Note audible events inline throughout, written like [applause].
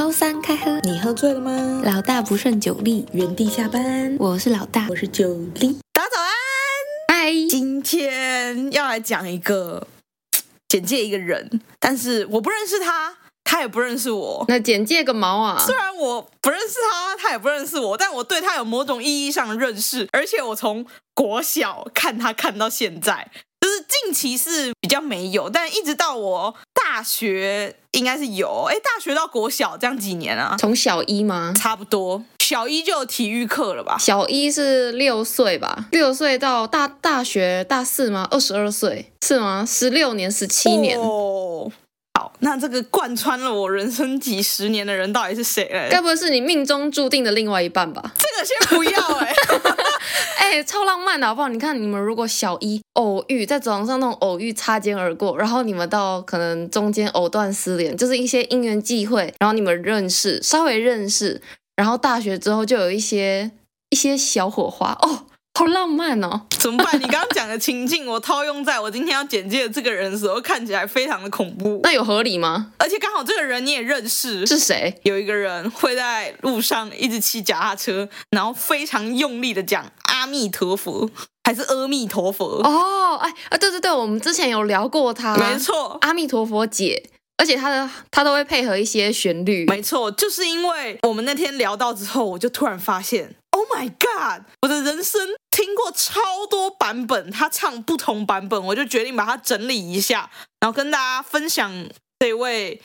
周三开喝，你喝醉了吗？老大不胜酒力，原地下班。我是老大，我是酒力。大家早安，嗨！今天要来讲一个简介一个人，但是我不认识他，他也不认识我。那简介个毛啊！虽然我不认识他，他也不认识我，但我对他有某种意义上的认识，而且我从国小看他看到现在。就是近期是比较没有，但一直到我大学应该是有。哎，大学到国小这样几年啊？从小一吗？差不多，小一就有体育课了吧？小一是六岁吧？六岁到大大学大四吗？二十二岁是吗？十六年、十七年。哦，好，那这个贯穿了我人生几十年的人到底是谁嘞？该不会是你命中注定的另外一半吧？这个先不要哎。哎、欸，超浪漫的好不好？你看，你们如果小一偶遇，在走廊上那种偶遇，擦肩而过，然后你们到可能中间藕断丝连，就是一些因缘际会，然后你们认识，稍微认识，然后大学之后就有一些一些小火花哦。好浪漫哦！怎么办？你刚刚讲的情境，我套用在我今天要简介的这个人的时候，看起来非常的恐怖。那有合理吗？而且刚好这个人你也认识，是谁？有一个人会在路上一直骑脚踏车，然后非常用力的讲阿弥陀佛，还是阿弥陀佛？哦，哎啊，对对对，我们之前有聊过他，没错，阿弥陀佛姐。而且他的他都会配合一些旋律，没错，就是因为我们那天聊到之后，我就突然发现，Oh my God，我的人生听过超多版本，他唱不同版本，我就决定把它整理一下，然后跟大家分享这位。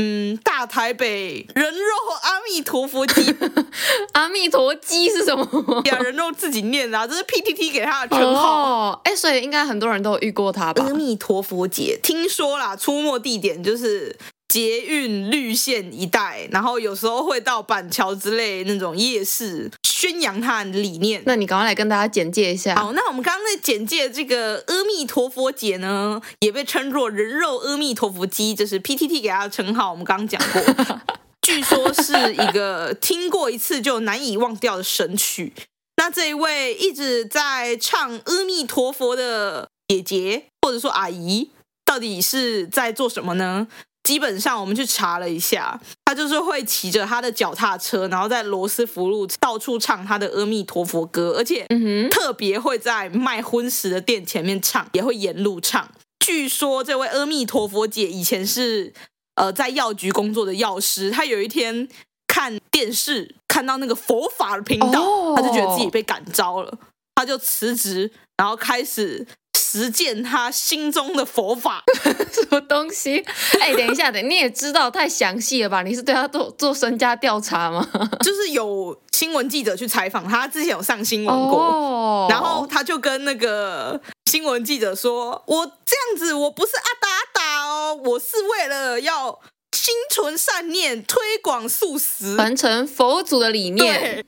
嗯，大台北人肉阿弥陀佛鸡，[laughs] 阿弥陀鸡是什么？呀，人肉自己念的啊，这是 PTT 给他的称号。哎、哦，所以应该很多人都有遇过他吧？阿弥陀佛节，听说啦，出没地点就是。捷运绿线一带，然后有时候会到板桥之类那种夜市，宣扬他的理念。那你赶快来跟大家简介一下。好，那我们刚刚在简介这个阿弥陀佛节呢，也被称作人肉阿弥陀佛鸡，这是 PTT 给他的称号。我们刚刚讲过，[laughs] 据说是一个听过一次就难以忘掉的神曲。那这一位一直在唱阿弥陀佛的姐姐或者说阿姨，到底是在做什么呢？基本上，我们去查了一下，他就是会骑着他的脚踏车，然后在罗斯福路到处唱他的阿弥陀佛歌，而且特别会在卖荤食的店前面唱，也会沿路唱。据说这位阿弥陀佛姐以前是呃在药局工作的药师，她有一天看电视看到那个佛法的频道，她就觉得自己被感召了，她就辞职，然后开始。实践他心中的佛法，[laughs] 什么东西？哎，等一下，等，你也知道太详细了吧？你是对他做做身家调查吗？[laughs] 就是有新闻记者去采访他，之前有上新闻过，oh. 然后他就跟那个新闻记者说：“我这样子，我不是阿达阿达哦，我是为了要心存善念，推广素食，传承佛祖的理念。”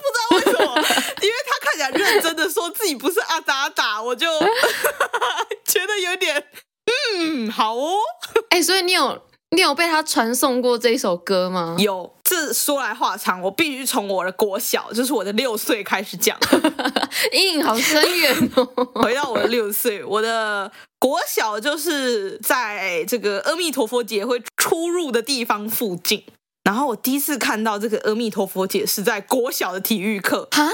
不知道为什么，因为他看起来认真的说自己不是阿达阿达，我就 [laughs] 觉得有点嗯好哦。[laughs] 哎、欸，所以你有你有被他传送过这一首歌吗？有。这说来话长，我必须从我的国小，就是我的六岁开始讲，[laughs] 阴影好深远哦。回到我的六岁，我的国小就是在这个阿弥陀佛节会出入的地方附近。然后我第一次看到这个阿弥陀佛姐是在国小的体育课哈，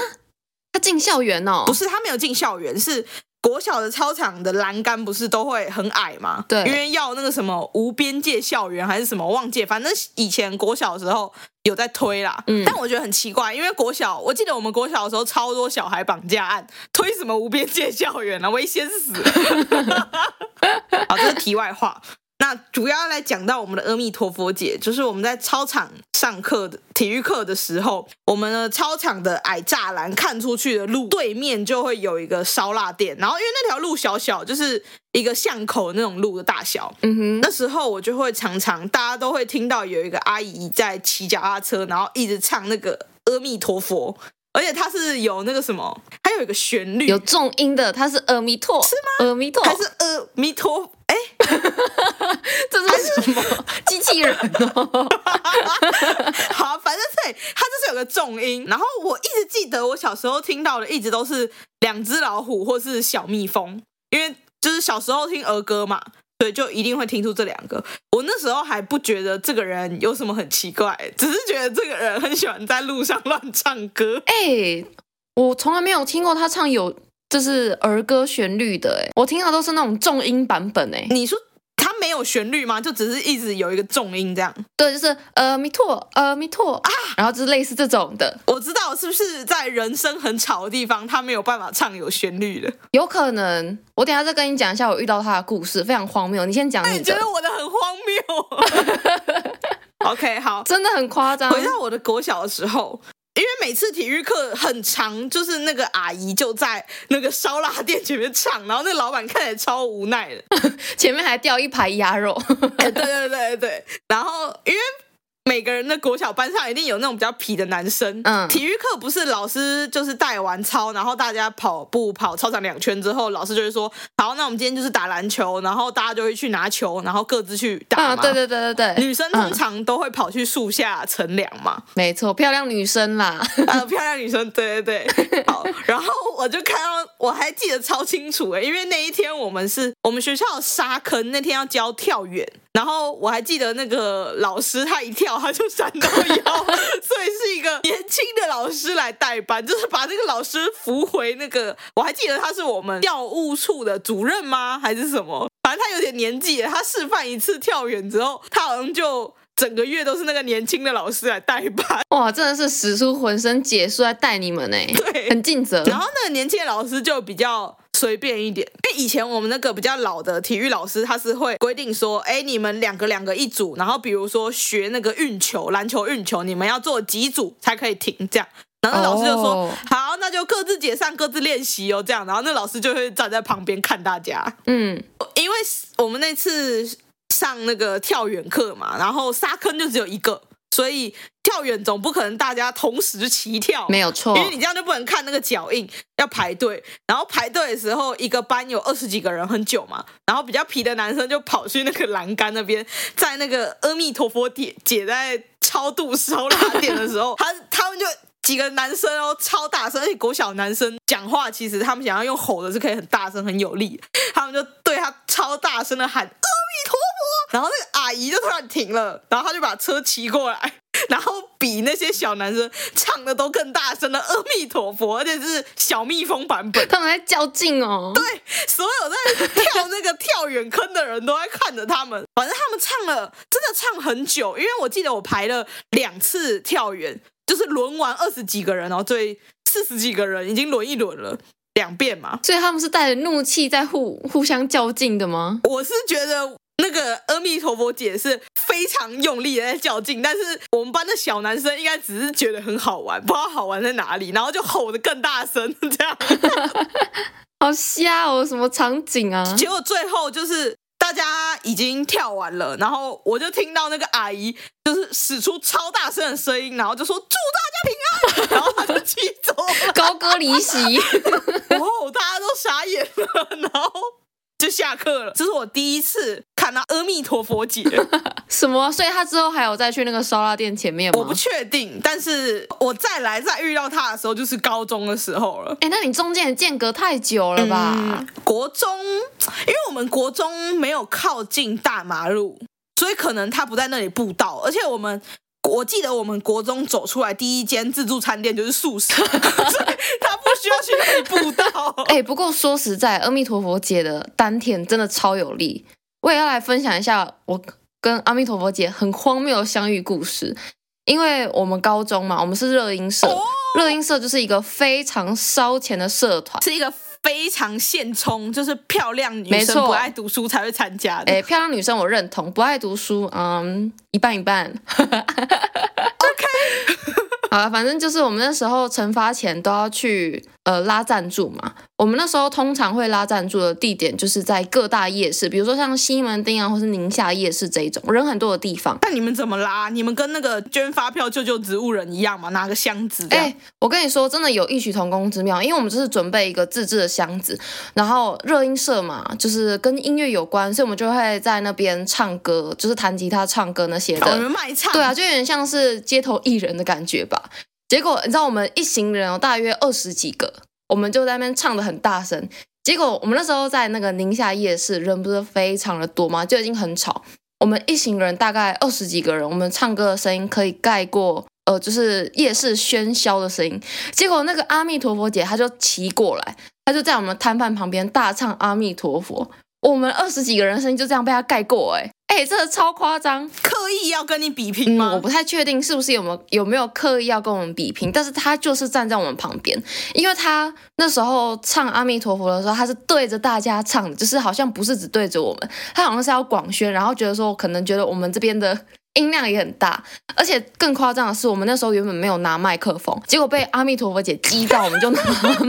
他进校园哦？不是，他没有进校园，是国小的操场的栏杆不是都会很矮吗？对，因为要那个什么无边界校园还是什么，忘记，反正以前国小的时候有在推啦。嗯，但我觉得很奇怪，因为国小，我记得我们国小的时候超多小孩绑架案，推什么无边界校园啊，危险死了。[laughs] 好，这是题外话。那主要来讲到我们的阿弥陀佛姐，就是我们在操场上课的体育课的时候，我们的操场的矮栅栏看出去的路对面就会有一个烧腊店，然后因为那条路小小，就是一个巷口那种路的大小，嗯哼，那时候我就会常常大家都会听到有一个阿姨在骑脚踏车，然后一直唱那个阿弥陀佛，而且它是有那个什么，还有一个旋律，有重音的，它是阿弥陀，是吗？阿弥陀还是阿弥陀？哎，这是什么 [laughs] 机器人哦？[laughs] 好，反正对，它就是有个重音。然后我一直记得，我小时候听到的一直都是两只老虎或是小蜜蜂，因为就是小时候听儿歌嘛，所以就一定会听出这两个。我那时候还不觉得这个人有什么很奇怪，只是觉得这个人很喜欢在路上乱唱歌。哎，我从来没有听过他唱有就是儿歌旋律的，哎，我听到都是那种重音版本，哎，你说。它没有旋律吗？就只是一直有一个重音这样。对，就是呃弥陀呃弥陀啊，然后就是类似这种的。我知道是不是在人声很吵的地方，他没有办法唱有旋律的？有可能。我等下再跟你讲一下我遇到他的故事，非常荒谬。你先讲你的。你觉得我的很荒谬？[laughs] OK，好，真的很夸张。回到我的国小的时候。因为每次体育课很长，就是那个阿姨就在那个烧腊店前面唱，然后那个老板看起来超无奈的，[laughs] 前面还掉一排鸭肉。[laughs] 哎，对对对对，然后因为。每个人的国小班上一定有那种比较皮的男生。嗯，体育课不是老师就是带完操，然后大家跑步跑操场两圈之后，老师就会说：“好，那我们今天就是打篮球。”然后大家就会去拿球，然后各自去打嘛。嗯，对对对对对。女生通常都会跑去树下乘凉嘛。没错，漂亮女生啦。[laughs] 呃，漂亮女生，对对对。[laughs] 好，然后我就看到，我还记得超清楚诶，因为那一天我们是我们学校的沙坑，那天要教跳远。然后我还记得那个老师，他一跳他就闪到腰，所以是一个年轻的老师来代班，就是把那个老师扶回那个。我还记得他是我们教务处的主任吗？还是什么？反正他有点年纪，他示范一次跳远之后，他好像就整个月都是那个年轻的老师来代班。[laughs] 哇，真的是使出浑身解数来带你们呢，[laughs] 对，很尽责。然后那个年轻的老师就比较。随便一点，因为以前我们那个比较老的体育老师，他是会规定说，哎，你们两个两个一组，然后比如说学那个运球，篮球运球，你们要做几组才可以停这样。然后那老师就说，oh. 好，那就各自解散，各自练习哦，这样。然后那老师就会站在旁边看大家。嗯，因为我们那次上那个跳远课嘛，然后沙坑就只有一个。所以跳远总不可能大家同时齐跳，没有错，因为你这样就不能看那个脚印，要排队。然后排队的时候，一个班有二十几个人，很久嘛。然后比较皮的男生就跑去那个栏杆那边，在那个阿弥陀佛点姐在超度烧腊店的时候，[laughs] 他他们就几个男生哦，超大声，而且国小男生讲话其实他们想要用吼的是可以很大声很有力，他们就对他超大声的喊。然后那个阿姨就突然停了，然后他就把车骑过来，[laughs] 然后比那些小男生唱的都更大声的阿弥陀佛，而且是小蜜蜂版本。他们在较劲哦。对，所有在跳那个跳远坑的人都在看着他们。反正他们唱了，真的唱很久，因为我记得我排了两次跳远，就是轮完二十几个人，然后对四十几个人已经轮一轮了两遍嘛。所以他们是带着怒气在互互相较劲的吗？我是觉得。那个阿弥陀佛姐是非常用力的在较劲，但是我们班的小男生应该只是觉得很好玩，不知道好玩在哪里，然后就吼得更大声，这样，[laughs] 好瞎哦，什么场景啊？结果最后就是大家已经跳完了，然后我就听到那个阿姨就是使出超大声的声音，然后就说祝大家平安，然后他就起走了，[laughs] 高歌离席，[laughs] 哦，大家都傻眼了，然后。就下课了，这是我第一次阿弥陀佛姐。[laughs] 什么？所以他之后还有再去那个烧腊店前面吗？我不确定，但是我再来再遇到他的时候，就是高中的时候了。哎、欸，那你中间的间隔太久了吧？嗯，国中，因为我们国中没有靠近大马路，所以可能他不在那里布道，而且我们。我记得我们国中走出来第一间自助餐店就是素食，[laughs] 所以他不需要去那里布道。哎、欸，不过说实在，阿弥陀佛姐的丹田真的超有力。我也要来分享一下我跟阿弥陀佛姐很荒谬的相遇故事。因为我们高中嘛，我们是热音社，热音社就是一个非常烧钱的社团，是一个。非常现充，就是漂亮女生不爱读书才会参加的。哎，漂亮女生我认同，不爱读书，嗯，一半一半。[laughs] OK。[laughs] 好了，反正就是我们那时候惩罚前都要去呃拉赞助嘛。我们那时候通常会拉赞助的地点就是在各大夜市，比如说像西门町啊，或是宁夏夜市这一种人很多的地方。那你们怎么拉？你们跟那个捐发票救救植物人一样吗？拿个箱子？哎，我跟你说，真的有异曲同工之妙，因为我们就是准备一个自制的箱子，然后热音社嘛，就是跟音乐有关，所以我们就会在那边唱歌，就是弹吉他、唱歌那些的。我们卖唱。对啊，就有点像是街头艺人的感觉吧。结果你知道，我们一行人哦，大约二十几个，我们就在那边唱得很大声。结果我们那时候在那个宁夏夜市，人不是非常的多吗？就已经很吵。我们一行人大概二十几个人，我们唱歌的声音可以盖过呃，就是夜市喧嚣的声音。结果那个阿弥陀佛姐，她就骑过来，她就在我们摊贩旁边大唱阿弥陀佛。我们二十几个人声音就这样被他盖过，哎。哎、欸，这个超夸张，刻意要跟你比拼吗？嗯、我不太确定是不是有没有有没有刻意要跟我们比拼，但是他就是站在我们旁边，因为他那时候唱阿弥陀佛的时候，他是对着大家唱的，就是好像不是只对着我们，他好像是要广宣，然后觉得说可能觉得我们这边的音量也很大，而且更夸张的是，我们那时候原本没有拿麦克风，结果被阿弥陀佛姐激到，我们就拿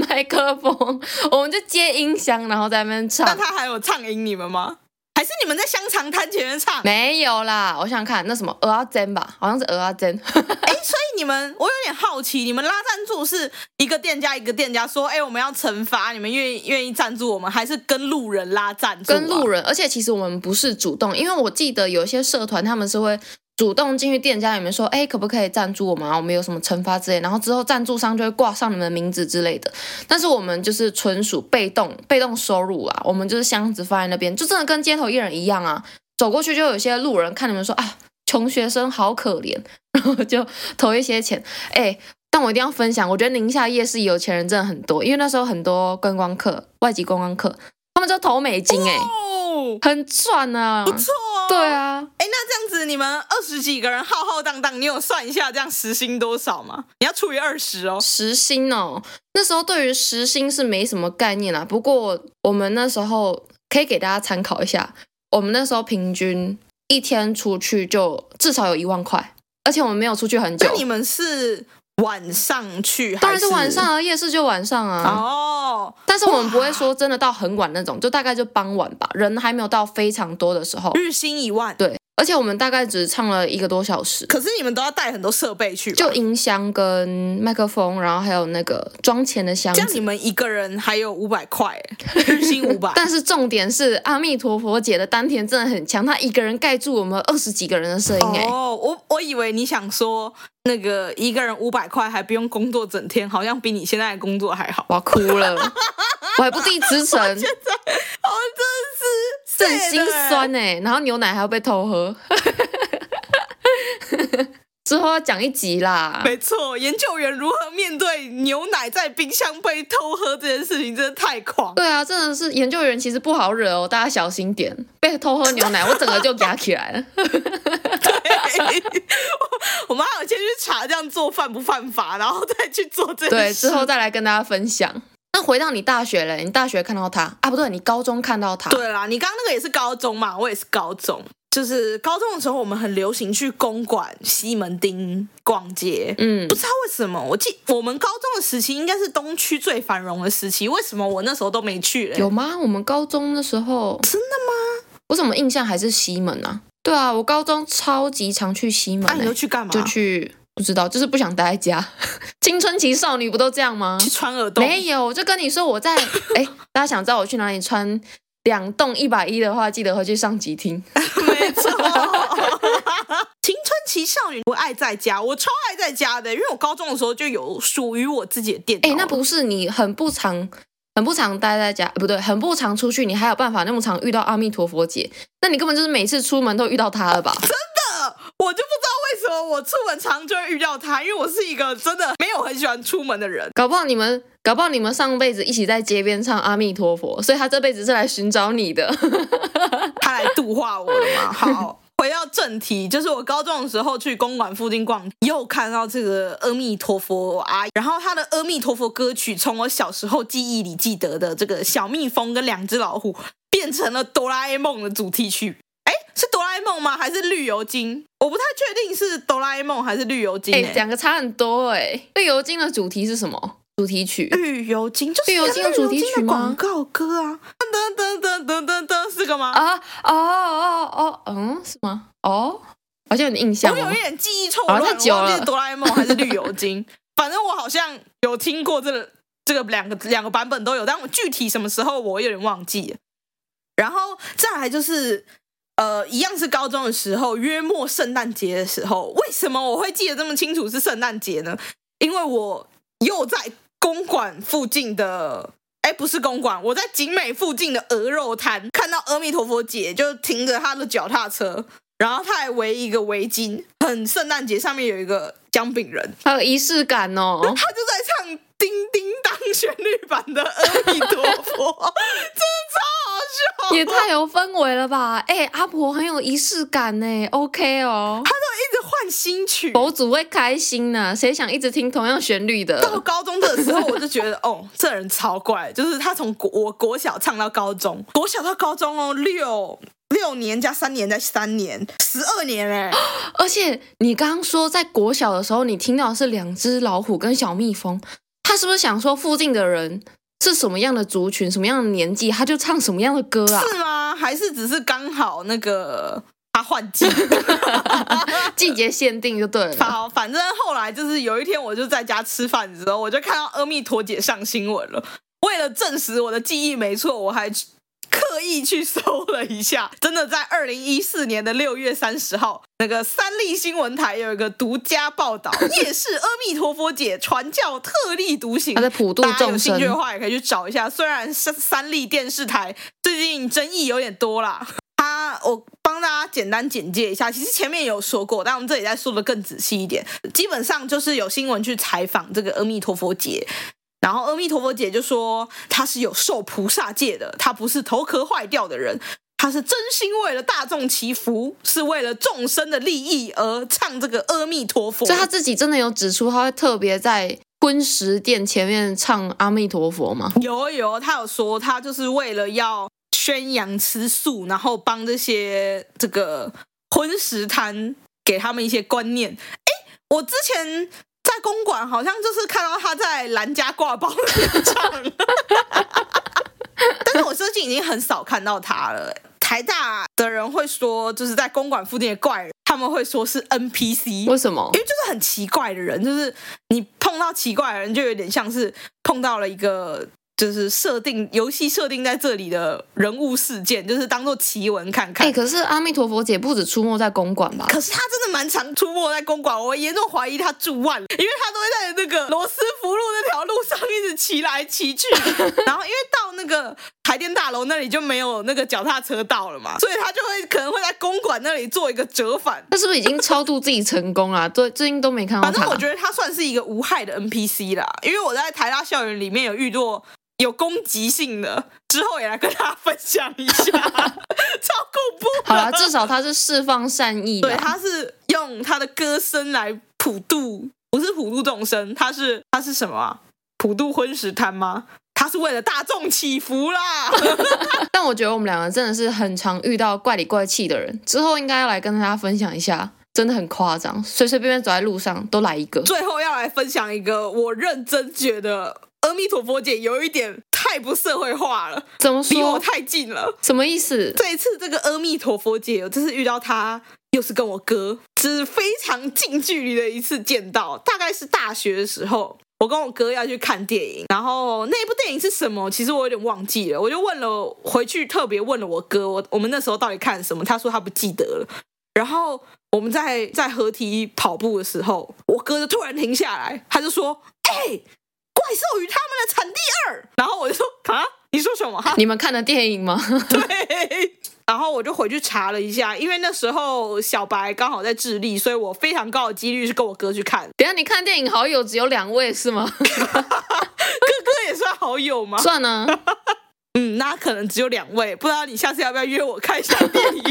麦克风，我们就接音箱，然后在那边唱。那他还有唱音你们吗？还是你们在香肠摊前面唱？没有啦，我想想看那什么鹅阿珍吧，好像是鹅阿珍。哎、欸，所以你们，我有点好奇，你们拉赞助是一个店家一个店家说，哎、欸，我们要惩罚你们愿意愿意赞助我们，还是跟路人拉赞助、啊？跟路人，而且其实我们不是主动，因为我记得有些社团他们是会。主动进去店家里面说，哎，可不可以赞助我们啊？我们有什么惩罚之类，然后之后赞助商就会挂上你们的名字之类的。但是我们就是纯属被动，被动收入啊。我们就是箱子放在那边，就真的跟街头艺人一样啊。走过去就有些路人看你们说，啊，穷学生好可怜，[laughs] 然后就投一些钱。哎，但我一定要分享，我觉得宁夏夜市有钱人真的很多，因为那时候很多观光客，外籍观光客，他们就投美金，哎、哦，很赚啊，不错。哦对啊，哎，那这样子你们二十几个人浩浩荡荡，你有算一下这样时薪多少吗？你要除以二十哦。时薪哦，那时候对于时薪是没什么概念啦。不过我们那时候可以给大家参考一下，我们那时候平均一天出去就至少有一万块，而且我们没有出去很久。那你们是？晚上去当然是晚上啊，夜市就晚上啊。哦，但是我们不会说真的到很晚那种，就大概就傍晚吧，人还没有到非常多的时候。日薪一万，对。而且我们大概只唱了一个多小时，可是你们都要带很多设备去，就音箱跟麦克风，然后还有那个装钱的箱子。这样你们一个人还有五百块，日薪五百。[laughs] 但是重点是阿弥陀佛姐的丹田真的很强，她一个人盖住我们二十几个人的声音。哎，哦，我我以为你想说那个一个人五百块还不用工作整天，好像比你现在的工作还好。我要哭了，我还不递辞呈。我现在，我真的是。很心酸哎，然后牛奶还要被偷喝，[laughs] 之后要讲一集啦。没错，研究员如何面对牛奶在冰箱被偷喝这件事情，真的太狂。对啊，真的是研究员其实不好惹哦，大家小心点。被偷喝牛奶，我整个就压起来了。对，我们还有先去查这样做犯不犯法，然后再去做这个。对，之后再来跟大家分享。那回到你大学了，你大学看到他啊？不对，你高中看到他。对啦，你刚刚那个也是高中嘛？我也是高中，就是高中的时候，我们很流行去公馆、西门町逛街。嗯，不知道为什么，我记我们高中的时期应该是东区最繁荣的时期，为什么我那时候都没去嘞？有吗？我们高中的时候真的吗？我怎么印象还是西门啊？对啊，我高中超级常去西门。那、啊、你都去干嘛？就去。不知道，就是不想待在家。[laughs] 青春期少女不都这样吗？去穿耳洞？没有，我就跟你说我在。[laughs] 哎，大家想知道我去哪里穿两栋一百一的话，记得回去上集听。[laughs] 没错，青春期少女不爱在家，我超爱在家的，因为我高中的时候就有属于我自己的电脑。哎，那不是你很不常、很不常待在家，不对，很不常出去，你还有办法那么常遇到阿弥陀佛姐？那你根本就是每次出门都遇到她了吧？真的，我就不什么我出门常就会遇到他？因为我是一个真的没有很喜欢出门的人。搞不好你们，搞不好你们上辈子一起在街边唱阿弥陀佛，所以他这辈子是来寻找你的，[laughs] 他来度化我的嘛。[laughs] 好，回到正题，就是我高中的时候去公馆附近逛，又看到这个阿弥陀佛阿姨，然后他的阿弥陀佛歌曲，从我小时候记忆里记得的这个小蜜蜂跟两只老虎，变成了哆啦 A 梦的主题曲。是哆啦 A 梦吗？还是绿油精？我不太确定是哆啦 A 梦还是绿油精。哎，两个差很多哎。绿油精的主题是什么？主题曲？绿油精就是绿油精的主题曲吗？广告歌啊！噔噔噔噔噔噔，是个吗？啊哦哦哦，嗯，是吗？哦，好像有点印象。我有一点记忆错乱，太久了。是哆啦 A 梦还是绿油精？[laughs] 反正我好像有听过这个这个两个两个版本都有，但我具体什么时候我有点忘记了。然后再来就是。呃，一样是高中的时候，约莫圣诞节的时候，为什么我会记得这么清楚是圣诞节呢？因为我又在公馆附近的哎，不是公馆，我在景美附近的鹅肉摊看到阿弥陀佛姐就停着她的脚踏车，然后她还围一个围巾，很圣诞节，上面有一个姜饼人，还有仪式感哦。[laughs] 他就在唱叮叮当旋律版的阿弥陀佛，[laughs] 真的超好笑。也太有氛围了吧！哎、欸，阿婆很有仪式感呢，OK 哦。他都一直换新曲，佛祖会开心呢、啊。谁想一直听同样旋律的？到高中的时候，我就觉得 [laughs] 哦，这人超怪，就是他从国我国小唱到高中，国小到高中哦，六六年加三年再三年，十二年哎。[gasps] 而且你刚刚说在国小的时候，你听到的是两只老虎跟小蜜蜂，他是不是想说附近的人？是什么样的族群，什么样的年纪，他就唱什么样的歌啊？是吗？还是只是刚好那个他换季，[laughs] [laughs] 季节限定就对了。好，反正后来就是有一天，我就在家吃饭的时候，我就看到阿弥陀姐上新闻了。为了证实我的记忆没错，我还。刻意去搜了一下，真的在二零一四年的六月三十号，那个三立新闻台有一个独家报道，[laughs] 夜市阿弥陀佛姐传教特立独行。他在普度众生。有兴趣的话，也可以去找一下。虽然三三立电视台最近争议有点多啦，他我帮大家简单简介一下。其实前面有说过，但我们这里再说的更仔细一点。基本上就是有新闻去采访这个阿弥陀佛姐。然后阿弥陀佛姐就说，她是有受菩萨戒的，她不是头壳坏掉的人，她是真心为了大众祈福，是为了众生的利益而唱这个阿弥陀佛。所以他自己真的有指出，他会特别在荤食店前面唱阿弥陀佛吗？有有，他有说，他就是为了要宣扬吃素，然后帮这些这个荤食摊给他们一些观念。哎，我之前。在公馆好像就是看到他在兰家挂包唱，[laughs] 但是我最近已经很少看到他了。台大的人会说，就是在公馆附近的怪人，他们会说是 NPC。为什么？因为就是很奇怪的人，就是你碰到奇怪的人，就有点像是碰到了一个。就是设定游戏设定在这里的人物事件，就是当做奇闻看看。哎、欸，可是阿弥陀佛姐不止出没在公馆吧？可是她真的蛮常出没在公馆，我严重怀疑她住万里，因为她都会在那个罗斯福路那条路上一直骑来骑去。[laughs] 然后因为到那个台电大楼那里就没有那个脚踏车道了嘛，所以她就会可能会在公馆那里做一个折返。她是不是已经超度自己成功了？最，最近都没看到。反正我觉得她算是一个无害的 NPC 啦，因为我在台大校园里面有遇到。有攻击性的，之后也来跟大家分享一下，[laughs] 超恐怖。好了，至少他是释放善意的，对，他是用他的歌声来普渡，不是普渡众生，他是他是什么啊？普渡荤食摊吗？他是为了大众祈福啦。[laughs] 但我觉得我们两个真的是很常遇到怪里怪气的人，之后应该要来跟大家分享一下，真的很夸张，随随便便走在路上都来一个。最后要来分享一个，我认真觉得。阿弥陀佛姐有一点太不社会化了，怎么说？离我太近了，什么意思？这一次这个阿弥陀佛姐，我这次遇到她，又是跟我哥，是非常近距离的一次见到。大概是大学的时候，我跟我哥要去看电影，然后那部电影是什么？其实我有点忘记了，我就问了，回去特别问了我哥，我我们那时候到底看什么？他说他不记得了。然后我们在在合体跑步的时候，我哥就突然停下来，他就说：“哎。”怪兽与他们的产地二，然后我就说啊，你说什么？哈，你们看的电影吗？[laughs] 对，然后我就回去查了一下，因为那时候小白刚好在智利，所以我非常高的几率是跟我哥去看。等下你看电影好友只有两位是吗？[laughs] 哥哥也算好友吗？算啊，嗯，那可能只有两位，不知道你下次要不要约我看一下电影？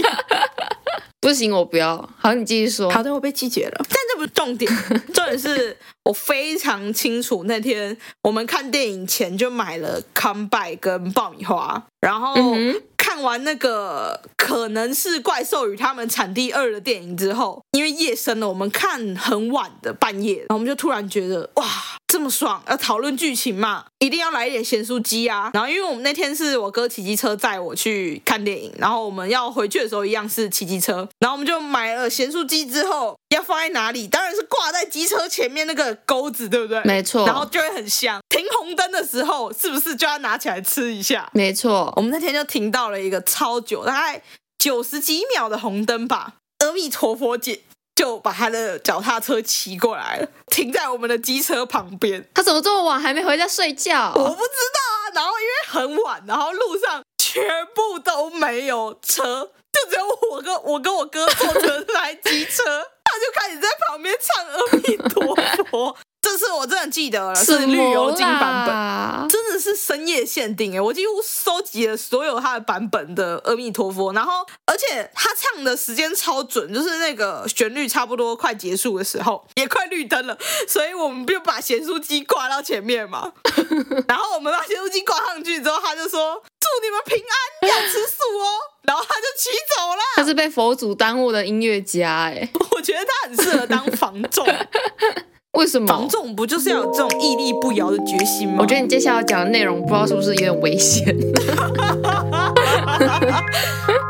[laughs] 不行，我不要。好，你继续说。好的，我被拒绝了。但这不是重点，重点是我非常清楚，那天我们看电影前就买了康拜跟爆米花，然后。嗯看完那个可能是怪兽与他们产地二的电影之后，因为夜深了，我们看很晚的半夜，然后我们就突然觉得哇，这么爽！要讨论剧情嘛，一定要来一点咸酥鸡啊！然后因为我们那天是我哥骑机车载我去看电影，然后我们要回去的时候一样是骑机车，然后我们就买了咸酥鸡之后要放在哪里？当然是挂在机车前面那个钩子，对不对？没错，然后就会很香。停红灯的时候是不是就要拿起来吃一下？没错，我们那天就停到了。一个超久，大概九十几秒的红灯吧。阿弥陀佛姐就把她的脚踏车骑过来了，停在我们的机车旁边。他怎么这么晚还没回家睡觉？我不知道啊。然后因为很晚，然后路上全部都没有车，就只有我跟我跟我哥坐着来机车，[laughs] 他就开始在旁边唱阿弥陀佛。这次我真的记得了，是绿油精版本，真的是深夜限定哎！我几乎收集了所有他的版本的阿弥陀佛，然后而且他唱的时间超准，就是那个旋律差不多快结束的时候，也快绿灯了，所以我们就把咸酥鸡挂到前面嘛。[laughs] 然后我们把咸酥鸡挂上去之后，他就说祝你们平安，要吃素哦。然后他就骑走了。他是被佛祖耽误的音乐家哎，我觉得他很适合当房仲。[laughs] 为什么防重不就是要有这种屹立不摇的决心吗？我觉得你接下来要讲的内容，不知道是不是有点危险。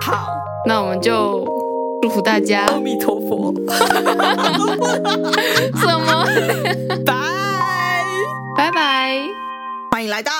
好，那我们就祝福大家。阿弥陀佛。[laughs] 什么？[laughs] 拜拜拜拜。欢迎来到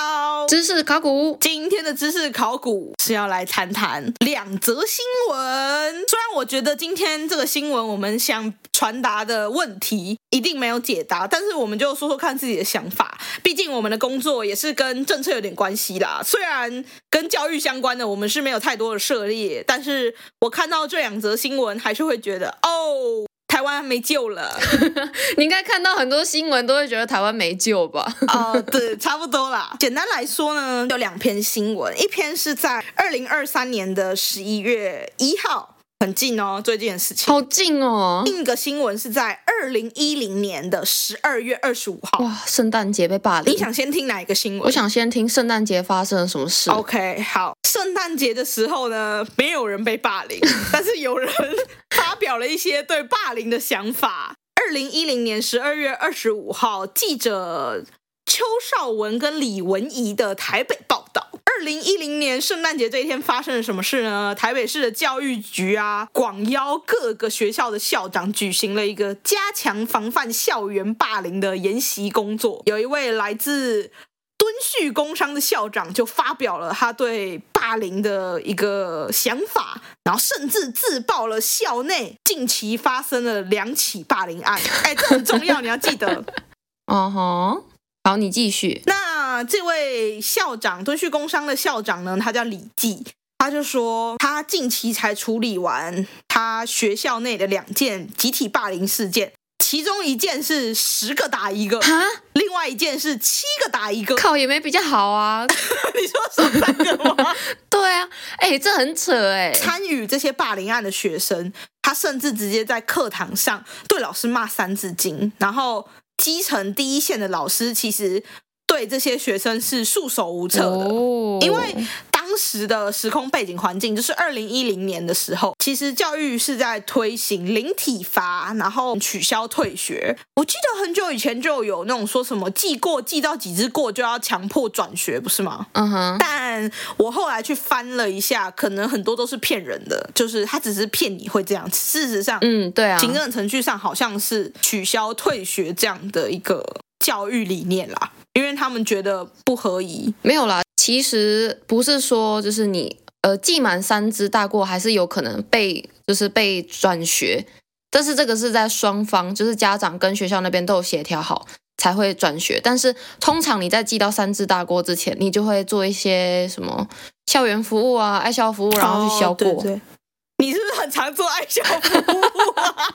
知识考古。今天的知识考古是要来谈谈两则新闻。虽然我觉得今天这个新闻我们想传达的问题一定没有解答，但是我们就说说看自己的想法。毕竟我们的工作也是跟政策有点关系啦。虽然跟教育相关的我们是没有太多的涉猎，但是我看到这两则新闻还是会觉得哦。台湾没救了，[laughs] 你应该看到很多新闻都会觉得台湾没救吧？[laughs] 哦、呃，对，差不多啦。[laughs] 简单来说呢，有两篇新闻，一篇是在二零二三年的十一月一号。很近哦，最近的事情。好近哦！另一个新闻是在二零一零年的十二月二十五号。哇，圣诞节被霸凌！你想先听哪一个新闻？我想先听圣诞节发生了什么事。OK，好，圣诞节的时候呢，没有人被霸凌，[laughs] 但是有人发表了一些对霸凌的想法。二零一零年十二月二十五号，记者邱少文跟李文怡的台北报道。二零一零年圣诞节这一天发生了什么事呢？台北市的教育局啊，广邀各个学校的校长举行了一个加强防范校园霸凌的研习工作。有一位来自敦叙工商的校长就发表了他对霸凌的一个想法，然后甚至自曝了校内近期发生了两起霸凌案。哎，这很重要，你要记得。[laughs] 嗯哼，好，你继续。那。那这位校长，敦叙工商的校长呢，他叫李记，他就说他近期才处理完他学校内的两件集体霸凌事件，其中一件是十个打一个，哈，另外一件是七个打一个，靠，也没比较好啊。[laughs] 你说是三个吗？[laughs] 对啊，哎，这很扯哎。参与这些霸凌案的学生，他甚至直接在课堂上对老师骂三字经，然后基层第一线的老师其实。对这些学生是束手无策的，哦、因为当时的时空背景环境就是二零一零年的时候，其实教育是在推行零体罚，然后取消退学。我记得很久以前就有那种说什么记过记到几只过就要强迫转学，不是吗？嗯哼。但我后来去翻了一下，可能很多都是骗人的，就是他只是骗你会这样。事实上，嗯，对啊，行政程序上好像是取消退学这样的一个教育理念啦。因为他们觉得不合宜，没有啦。其实不是说就是你呃记满三支大过，还是有可能被就是被转学。但是这个是在双方就是家长跟学校那边都有协调好才会转学。但是通常你在寄到三支大锅之前，你就会做一些什么校园服务啊、爱校服务，然后去消过。哦，对对。你是不是很常做爱校服务啊？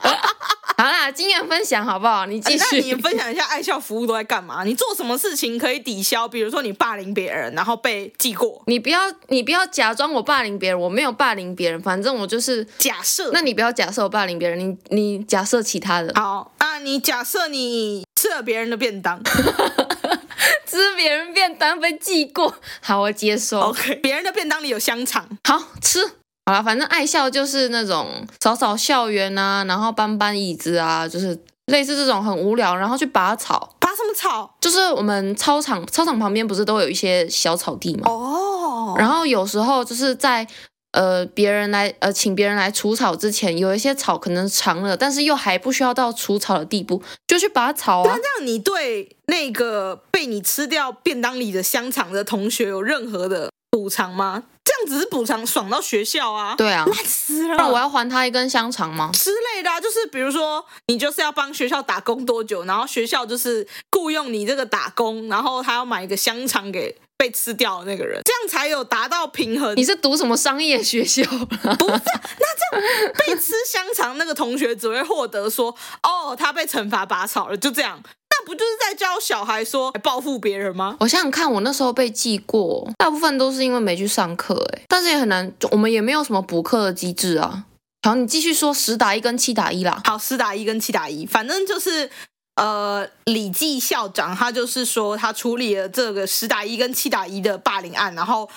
好啦，经验分享好不好？你继续。那你分享一下爱校服务都在干嘛？[laughs] 你做什么事情可以抵消？比如说你霸凌别人，然后被记过。你不要，你不要假装我霸凌别人，我没有霸凌别人，反正我就是假设。那你不要假设我霸凌别人，你你假设其他的。好啊，你假设你吃了别人的便当，[laughs] 吃别人便当被记过，好，我接受。OK，别人的便当里有香肠，好吃。好了，反正爱校就是那种扫扫校园啊，然后搬搬椅子啊，就是类似这种很无聊，然后去拔草。拔什么草？就是我们操场，操场旁边不是都有一些小草地吗？哦。然后有时候就是在呃别人来呃请别人来除草之前，有一些草可能长了，但是又还不需要到除草的地步，就去拔草啊。那这样你对那个被你吃掉便当里的香肠的同学有任何的补偿吗？这样只是补偿爽到学校啊。对啊，烂死了。那我要还他一根香肠吗？之类的啊，就是比如说你就是要帮学校打工多久，然后学校就是雇佣你这个打工，然后他要买一个香肠给被吃掉的那个人，这样才有达到平衡。你是读什么商业学校？不是，那这样被吃香肠那个同学只会获得说，哦，他被惩罚拔草了，就这样。那不就是在教小孩说报复别人吗？我想想看，我那时候被记过，大部分都是因为没去上课，哎，但是也很难，我们也没有什么补课的机制啊。好，你继续说十打一跟七打一啦。好，十打一跟七打一，反正就是。呃，李记校长他就是说，他处理了这个十打一跟七打一的霸凌案，然后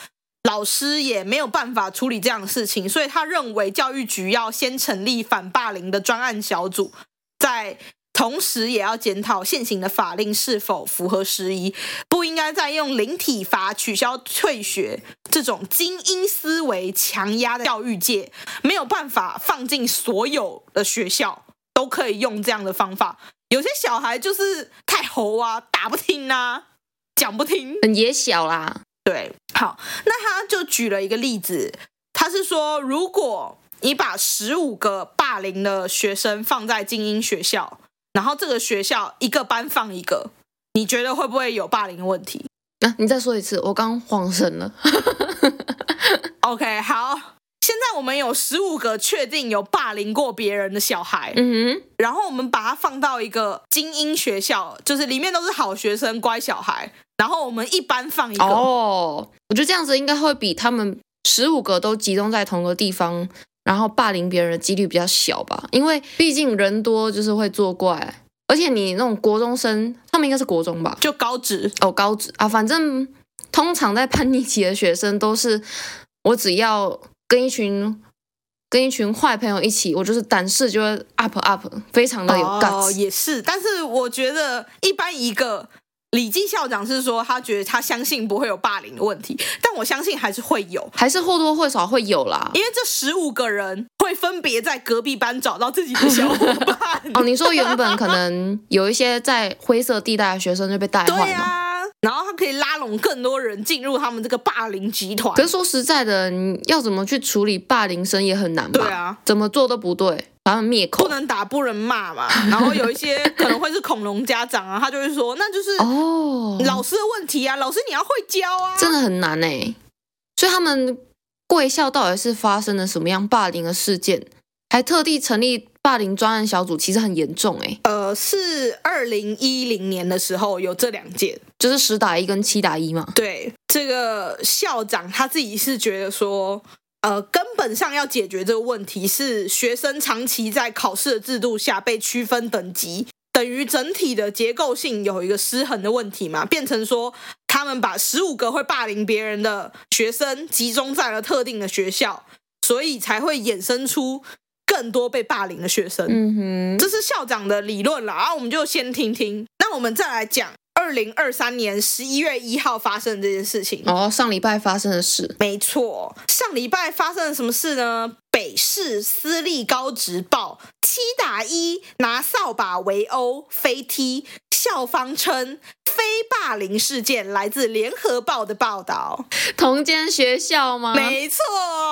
老师也没有办法处理这样的事情，所以他认为教育局要先成立反霸凌的专案小组，在同时也要检讨现行的法令是否符合时宜，不应该再用零体罚取消退学这种精英思维强压的教育界，没有办法放进所有的学校都可以用这样的方法。有些小孩就是太猴啊，打不听啊，讲不听，很野小啦。对，好，那他就举了一个例子，他是说，如果你把十五个霸凌的学生放在精英学校，然后这个学校一个班放一个，你觉得会不会有霸凌的问题？啊，你再说一次，我刚慌神了。[laughs] OK，好。现在我们有十五个确定有霸凌过别人的小孩，嗯哼，然后我们把它放到一个精英学校，就是里面都是好学生、乖小孩，然后我们一班放一个。哦，我觉得这样子应该会比他们十五个都集中在同个地方，然后霸凌别人的几率比较小吧？因为毕竟人多就是会作怪，而且你那种国中生，他们应该是国中吧？就高职哦，高职啊，反正通常在叛逆期的学生都是我只要。跟一群跟一群坏朋友一起，我就是胆识就会 up up，非常的有 guts。哦，也是，但是我觉得一般一个李记校长是说，他觉得他相信不会有霸凌的问题，但我相信还是会有，还是或多或少会有啦。因为这十五个人会分别在隔壁班找到自己的小伙伴。[laughs] 哦，你说原本可能有一些在灰色地带的学生就被带坏吗？对啊。然后他可以拉拢更多人进入他们这个霸凌集团。可是说实在的，你要怎么去处理霸凌生也很难吧？对啊，怎么做都不对，把他们灭口。不能打，不能骂嘛。然后有一些可能会是恐龙家长啊，他就会说，那就是哦，老师的问题啊，老师你要会教啊。真的很难哎。所以他们贵校到底是发生了什么样霸凌的事件？还特地成立霸凌专案小组，其实很严重哎。呃，是二零一零年的时候有这两件，就是十打一跟七打一嘛。对，这个校长他自己是觉得说，呃，根本上要解决这个问题是学生长期在考试的制度下被区分等级，等于整体的结构性有一个失衡的问题嘛，变成说他们把十五个会霸凌别人的学生集中在了特定的学校，所以才会衍生出。更多被霸凌的学生，嗯哼，这是校长的理论啦。然后我们就先听听。那我们再来讲二零二三年十一月一号发生的这件事情。哦，上礼拜发生的事。没错，上礼拜发生了什么事呢？北市私立高职报七打一拿扫把围殴飞踢，校方称非霸凌事件来自联合报的报道。同间学校吗？没错，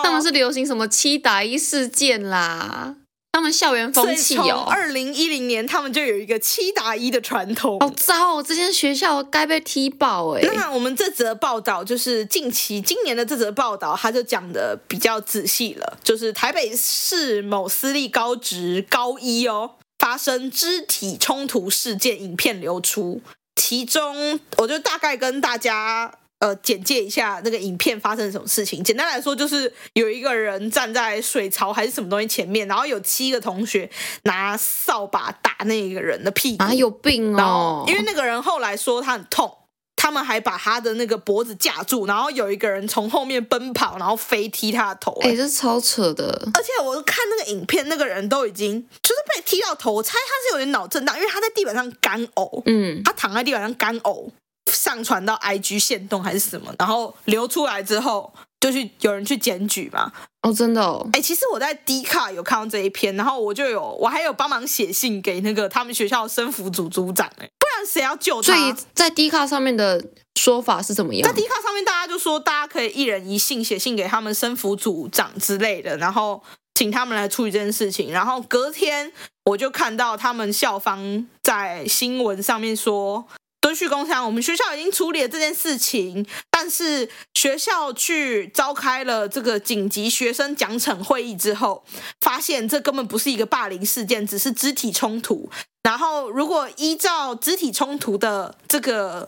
他们是流行什么七打一事件啦？他们校园风气哦，二零一零年他们就有一个七打一的传统，好糟哦！这间学校该被踢爆哎。那我们这则报道就是近期今年的这则报道，他就讲的比较仔细了，就是台北市某私立高职高一哦，发生肢体冲突事件，影片流出，其中我就大概跟大家。呃，简介一下那个影片发生什么事情。简单来说，就是有一个人站在水槽还是什么东西前面，然后有七个同学拿扫把打那个人的屁股。啊，有病哦！因为那个人后来说他很痛，他们还把他的那个脖子架住，然后有一个人从后面奔跑，然后飞踢他的头。哎，这超扯的！而且我看那个影片，那个人都已经就是被踢到头，我猜他是有点脑震荡，因为他在地板上干呕。嗯，他躺在地板上干呕。上传到 IG 限动还是什么，然后流出来之后，就去有人去检举嘛。哦，真的哦。哎，其实我在 D 卡有看到这一篇，然后我就有，我还有帮忙写信给那个他们学校的生辅组组长。哎，不然然谁要救他？所以在 D 卡上面的说法是怎么样？在 D 卡上面，大家就说大家可以一人一信写信给他们生辅组长之类的，然后请他们来处理这件事情。然后隔天我就看到他们校方在新闻上面说。敦叙工商，我们学校已经处理了这件事情，但是学校去召开了这个紧急学生奖惩会议之后，发现这根本不是一个霸凌事件，只是肢体冲突。然后，如果依照肢体冲突的这个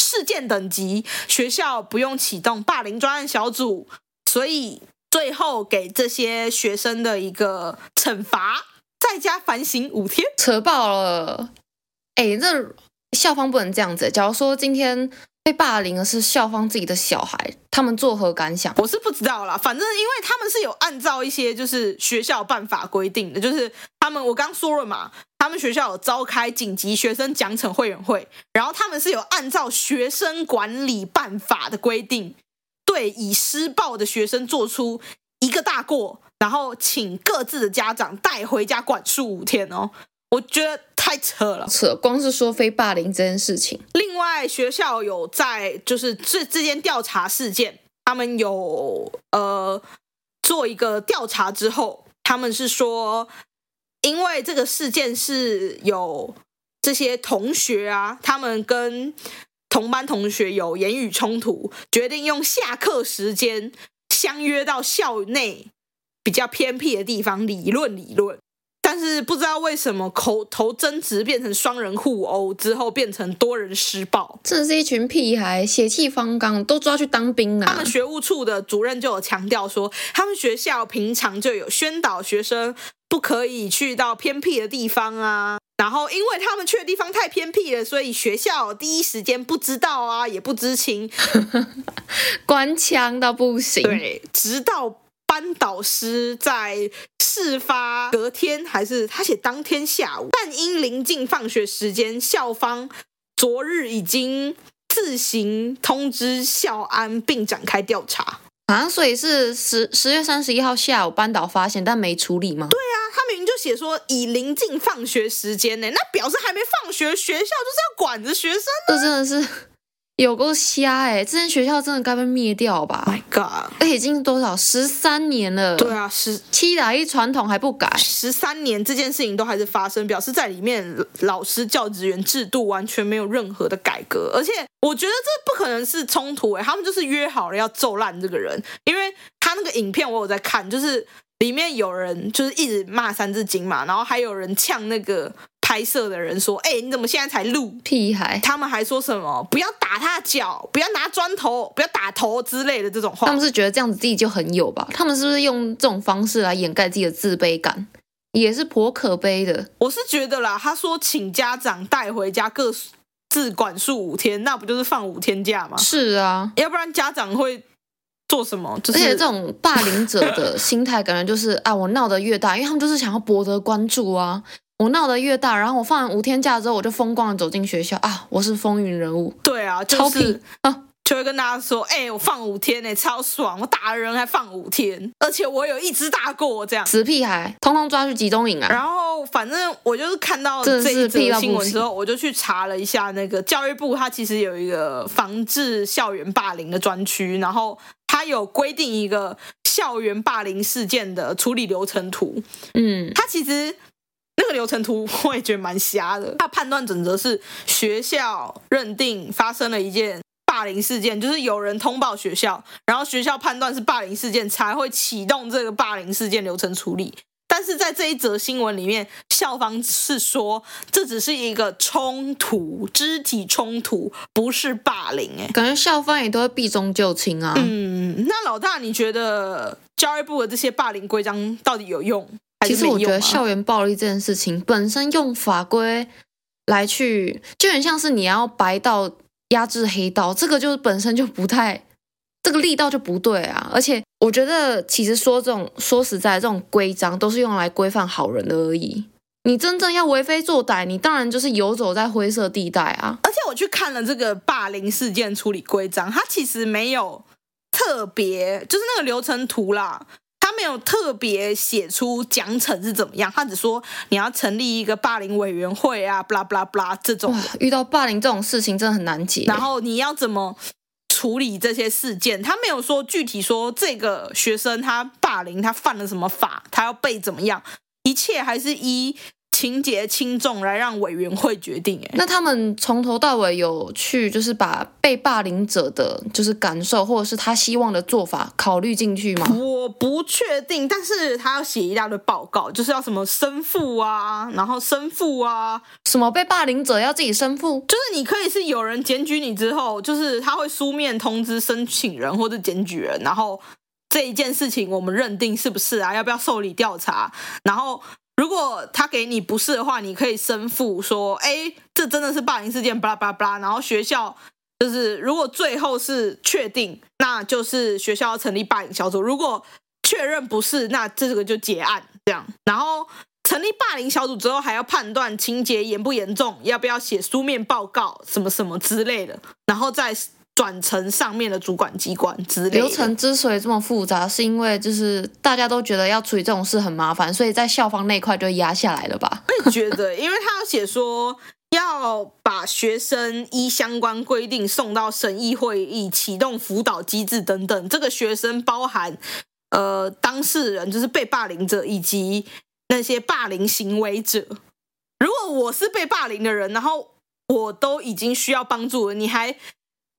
事件等级，学校不用启动霸凌专案小组，所以最后给这些学生的一个惩罚，在家反省五天，扯爆了。哎，这。校方不能这样子。假如说今天被霸凌的是校方自己的小孩，他们作何感想？我是不知道啦。反正因为他们是有按照一些就是学校办法规定的，就是他们我刚说了嘛，他们学校有召开紧急学生奖惩会员会，然后他们是有按照学生管理办法的规定，对已施暴的学生做出一个大过，然后请各自的家长带回家管束五天哦。我觉得太扯了，扯！光是说非霸凌这件事情。另外，学校有在就是这这件调查事件，他们有呃做一个调查之后，他们是说，因为这个事件是有这些同学啊，他们跟同班同学有言语冲突，决定用下课时间相约到校内比较偏僻的地方理论理论。但是不知道为什么口头争执变成双人互殴之后变成多人施暴，这是一群屁孩，血气方刚，都抓去当兵啊！他们学务处的主任就有强调说，他们学校平常就有宣导学生不可以去到偏僻的地方啊。然后因为他们去的地方太偏僻了，所以学校第一时间不知道啊，也不知情，[laughs] 官腔到不行。对，直到。班导师在事发隔天，还是他写当天下午，但因临近放学时间，校方昨日已经自行通知校安，并展开调查啊。所以是十十月三十一号下午，班导发现但没处理吗？对啊，他明明就写说已临近放学时间呢，那表示还没放学，学校就是要管着学生。这真的是。有够瞎哎！这间学校真的该被灭掉吧？My God！而且，已经多少十三年了？对啊，十七打一传统还不改，十三年这件事情都还是发生，表示在里面老师教职员制度完全没有任何的改革。而且我觉得这不可能是冲突哎，他们就是约好了要揍烂这个人，因为他那个影片我有在看，就是里面有人就是一直骂三字经嘛，然后还有人呛那个。拍摄的人说：“哎、欸，你怎么现在才录？屁孩！他们还说什么不要打他的脚，不要拿砖头，不要打头之类的这种话。他们是觉得这样子自己就很有吧？他们是不是用这种方式来掩盖自己的自卑感？也是颇可悲的。我是觉得啦，他说请家长带回家各自管束五天，那不就是放五天假吗？是啊，要不然家长会做什么？就是、而且这种霸凌者的心态，感觉就是啊，我闹得越大，因为他们就是想要博得关注啊。”我闹得越大，然后我放完五天假之后，我就风光的走进学校啊！我是风云人物。对啊，就是、啊，就会跟大家说：“哎、欸，我放五天呢、欸，超爽！我打人还放五天，而且我有一只大过，这样死屁孩，通通抓去集中营啊！”然后反正我就是看到这一则新闻之后，我就去查了一下那个教育部，它其实有一个防治校园霸凌的专区，然后它有规定一个校园霸凌事件的处理流程图。嗯，它其实。那个流程图 [laughs] 我也觉得蛮瞎的。他判断准则是学校认定发生了一件霸凌事件，就是有人通报学校，然后学校判断是霸凌事件，才会启动这个霸凌事件流程处理。但是在这一则新闻里面，校方是说这只是一个冲突，肢体冲突，不是霸凌。哎，感觉校方也都会避重就轻啊。嗯，那老大，你觉得教育部的这些霸凌规章到底有用？其实我觉得校园暴力这件事情本身用法规来去，就很像是你要白道压制黑道，这个就本身就不太，[laughs] 这个力道就不对啊。而且我觉得，其实说这种说实在，这种规章都是用来规范好人的而已。你真正要为非作歹，你当然就是游走在灰色地带啊。而且我去看了这个霸凌事件处理规章，它其实没有特别，就是那个流程图啦。他没有特别写出奖惩是怎么样，他只说你要成立一个霸凌委员会啊，blah blah blah 这种。遇到霸凌这种事情真的很难解。然后你要怎么处理这些事件？他没有说具体说这个学生他霸凌他犯了什么法，他要被怎么样，一切还是依。情节轻重来让委员会决定。哎，那他们从头到尾有去，就是把被霸凌者的就是感受，或者是他希望的做法考虑进去吗？我不确定，但是他要写一大堆报告，就是要什么申复啊，然后申复啊，什么被霸凌者要自己申复，就是你可以是有人检举你之后，就是他会书面通知申请人或者检举人，然后这一件事情我们认定是不是啊？要不要受理调查？然后。如果他给你不是的话，你可以申复说，哎，这真的是霸凌事件，巴拉巴拉巴拉。然后学校就是，如果最后是确定，那就是学校要成立霸凌小组；如果确认不是，那这个就结案这样。然后成立霸凌小组之后，还要判断情节严不严重，要不要写书面报告，什么什么之类的，然后再。转成上面的主管机关之类的。流程之所以这么复杂，是因为就是大家都觉得要处理这种事很麻烦，所以在校方那块就压下来了吧？我也觉得，[laughs] 因为他要写说要把学生依相关规定送到审议会议，启动辅导机制等等。这个学生包含呃当事人，就是被霸凌者以及那些霸凌行为者。如果我是被霸凌的人，然后我都已经需要帮助了，你还。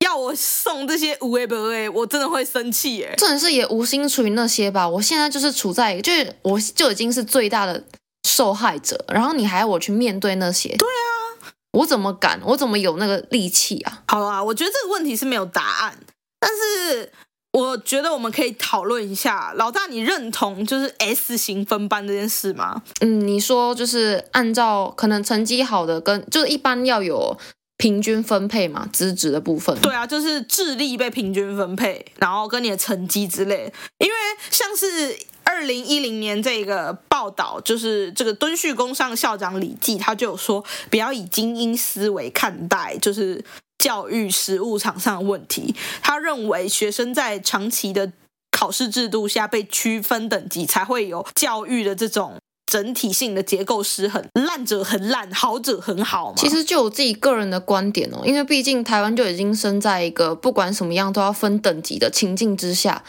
要我送这些无为不为，我真的会生气耶！这人是也无心处理那些吧？我现在就是处在，就是我就已经是最大的受害者，然后你还要我去面对那些？对啊，我怎么敢？我怎么有那个力气啊？好啊，我觉得这个问题是没有答案，但是我觉得我们可以讨论一下。老大，你认同就是 S 型分班这件事吗？嗯，你说就是按照可能成绩好的跟就是一般要有。平均分配嘛，资质的部分。对啊，就是智力被平均分配，然后跟你的成绩之类。因为像是二零一零年这个报道，就是这个敦叙宫上校长李济，他就有说，不要以精英思维看待，就是教育实务场上的问题。他认为学生在长期的考试制度下被区分等级，才会有教育的这种。整体性的结构失衡，烂者很烂，好者很好嘛。其实就我自己个人的观点哦，因为毕竟台湾就已经生在一个不管什么样都要分等级的情境之下，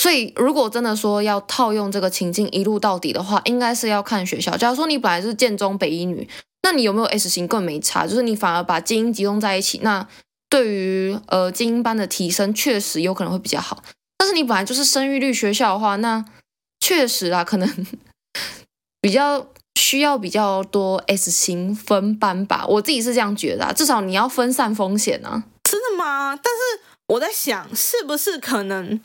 所以如果真的说要套用这个情境一路到底的话，应该是要看学校。假如说你本来是建中北一女，那你有没有 S 型更没差，就是你反而把精英集中在一起，那对于呃精英班的提升确实有可能会比较好。但是你本来就是生育率学校的话，那确实啊可能。比较需要比较多 S 型分班吧，我自己是这样觉得啊，至少你要分散风险啊。真的吗？但是我在想，是不是可能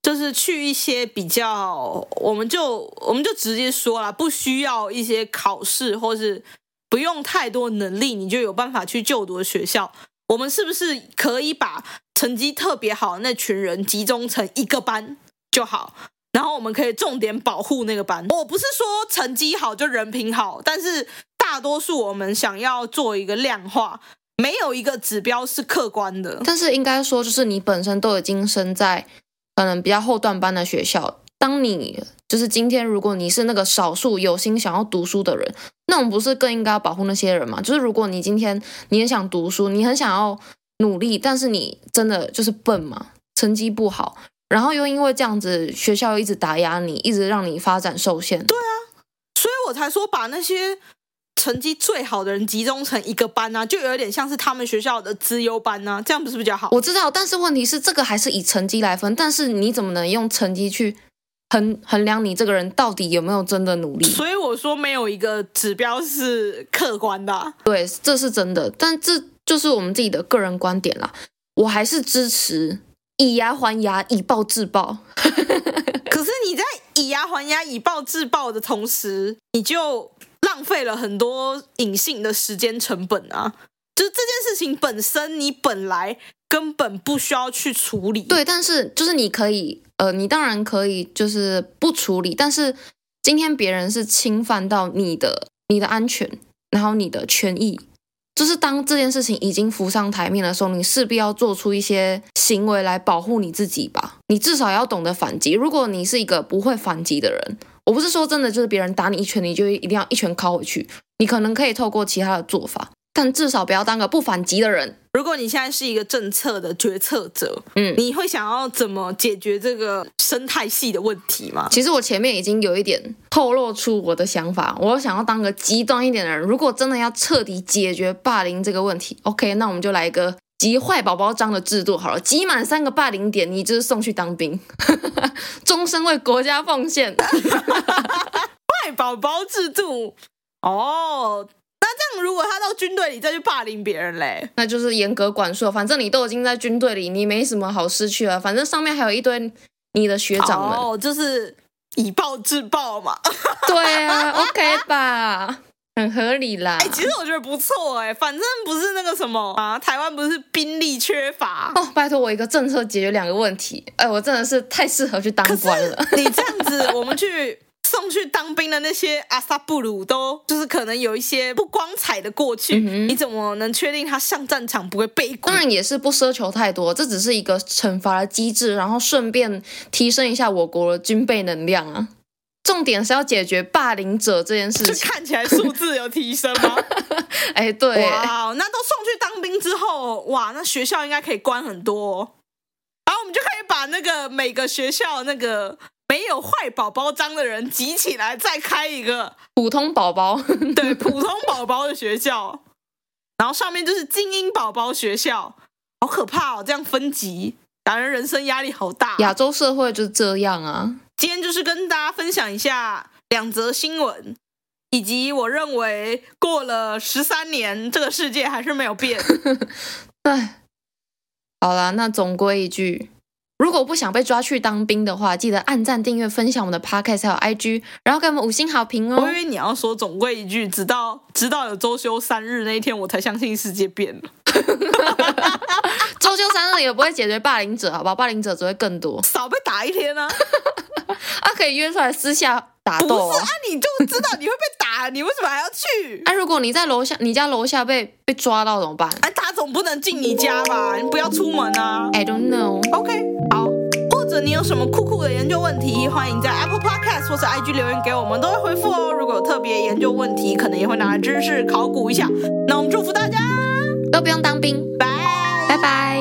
就是去一些比较，我们就我们就直接说了，不需要一些考试，或是不用太多能力，你就有办法去就读的学校。我们是不是可以把成绩特别好的那群人集中成一个班就好？然后我们可以重点保护那个班。我不是说成绩好就人品好，但是大多数我们想要做一个量化，没有一个指标是客观的。但是应该说，就是你本身都已经生在可能比较后段班的学校。当你就是今天，如果你是那个少数有心想要读书的人，那我们不是更应该要保护那些人吗？就是如果你今天你很想读书，你很想要努力，但是你真的就是笨嘛，成绩不好。然后又因为这样子，学校一直打压你，一直让你发展受限。对啊，所以我才说把那些成绩最好的人集中成一个班啊，就有点像是他们学校的资优班啊，这样不是比较好？我知道，但是问题是这个还是以成绩来分，但是你怎么能用成绩去衡衡量你这个人到底有没有真的努力？所以我说没有一个指标是客观的啊。对，这是真的，但这就是我们自己的个人观点啦。我还是支持。以牙还牙，以暴制暴。[laughs] 可是你在以牙还牙、以暴制暴的同时，你就浪费了很多隐性的时间成本啊！就是这件事情本身，你本来根本不需要去处理。对，但是就是你可以，呃，你当然可以，就是不处理。但是今天别人是侵犯到你的、你的安全，然后你的权益。就是当这件事情已经浮上台面的时候，你势必要做出一些行为来保护你自己吧。你至少要懂得反击。如果你是一个不会反击的人，我不是说真的就是别人打你一拳，你就一定要一拳敲回去。你可能可以透过其他的做法，但至少不要当个不反击的人。如果你现在是一个政策的决策者，嗯，你会想要怎么解决这个生态系的问题吗？其实我前面已经有一点透露出我的想法，我想要当个极端一点的人。如果真的要彻底解决霸凌这个问题，OK，那我们就来一个集坏宝宝章的制度好了，集满三个霸凌点，你就是送去当兵，[laughs] 终身为国家奉献。[laughs] 坏宝宝制度，哦。那这样，如果他到军队里再去霸凌别人嘞，那就是严格管束。反正你都已经在军队里，你没什么好失去了。反正上面还有一堆你的学长们，哦，就是以暴制暴嘛。[laughs] 对啊，OK 吧，很合理啦。哎，其实我觉得不错哎，反正不是那个什么啊，台湾不是兵力缺乏哦。拜托我一个政策解决两个问题，哎，我真的是太适合去当官了。你这样子，我们去。送去当兵的那些阿萨布鲁都就是可能有一些不光彩的过去，嗯、你怎么能确定他上战场不会背骨？当然也是不奢求太多，这只是一个惩罚的机制，然后顺便提升一下我国的军备能量啊。重点是要解决霸凌者这件事情。就看起来数字有提升吗？[laughs] 哎，对。哇，那都送去当兵之后，哇，那学校应该可以关很多，然后我们就可以把那个每个学校那个。没有坏宝宝章的人集起来，再开一个普通宝宝，[laughs] 对，普通宝宝的学校，然后上面就是精英宝宝学校，好可怕哦！这样分级，让人人生压力好大。亚洲社会就是这样啊。今天就是跟大家分享一下两则新闻，以及我认为过了十三年，这个世界还是没有变。[laughs] 哎，好啦，那总归一句。如果不想被抓去当兵的话，记得按赞、订阅、分享我们的 podcast 还有 IG，然后给我们五星好评哦。我以为你要说总归一句，直到直到有周休三日那一天，我才相信世界变了。周休三日也不会解决霸凌者，好不好？霸凌者只会更多，少被打一天呢、啊。[laughs] 啊，可以约出来私下打斗、哦。不是啊，你就知道你会被打，你为什么还要去？啊，如果你在楼下，你家楼下被被抓到怎么办？哎，他总不能进你家吧？你不要出门啊。I don't know. OK。或者你有什么酷酷的研究问题，欢迎在 Apple Podcast 或是 IG 留言给我们，都会回复哦。如果有特别研究问题，可能也会拿来知识考古一下。那我们祝福大家，都不用当兵，拜拜拜。